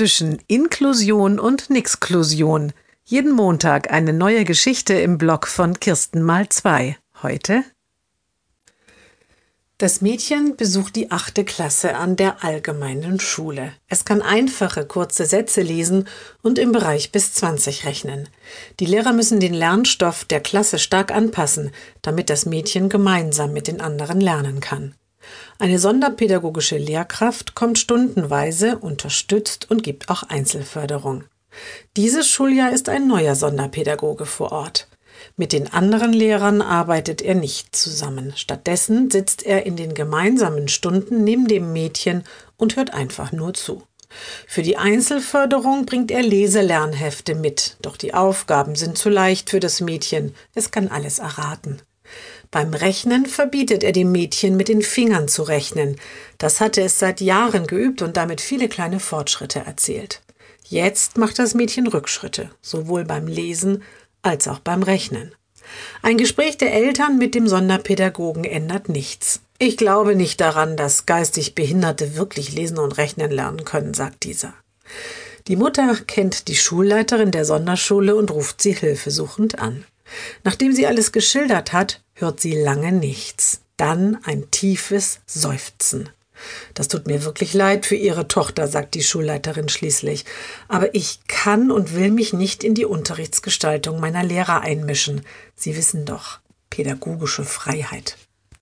zwischen Inklusion und Nixklusion. Jeden Montag eine neue Geschichte im Blog von Kirsten mal zwei. Heute das Mädchen besucht die achte Klasse an der allgemeinen Schule. Es kann einfache, kurze Sätze lesen und im Bereich bis 20 rechnen. Die Lehrer müssen den Lernstoff der Klasse stark anpassen, damit das Mädchen gemeinsam mit den anderen lernen kann. Eine sonderpädagogische Lehrkraft kommt stundenweise, unterstützt und gibt auch Einzelförderung. Dieses Schuljahr ist ein neuer Sonderpädagoge vor Ort. Mit den anderen Lehrern arbeitet er nicht zusammen. Stattdessen sitzt er in den gemeinsamen Stunden neben dem Mädchen und hört einfach nur zu. Für die Einzelförderung bringt er Leselernhefte mit, doch die Aufgaben sind zu leicht für das Mädchen, es kann alles erraten. Beim Rechnen verbietet er dem Mädchen mit den Fingern zu rechnen. Das hatte es seit Jahren geübt und damit viele kleine Fortschritte erzielt. Jetzt macht das Mädchen Rückschritte, sowohl beim Lesen als auch beim Rechnen. Ein Gespräch der Eltern mit dem Sonderpädagogen ändert nichts. Ich glaube nicht daran, dass geistig Behinderte wirklich lesen und rechnen lernen können, sagt dieser. Die Mutter kennt die Schulleiterin der Sonderschule und ruft sie hilfesuchend an. Nachdem sie alles geschildert hat, hört sie lange nichts. Dann ein tiefes Seufzen. Das tut mir wirklich leid für Ihre Tochter, sagt die Schulleiterin schließlich. Aber ich kann und will mich nicht in die Unterrichtsgestaltung meiner Lehrer einmischen. Sie wissen doch, pädagogische Freiheit.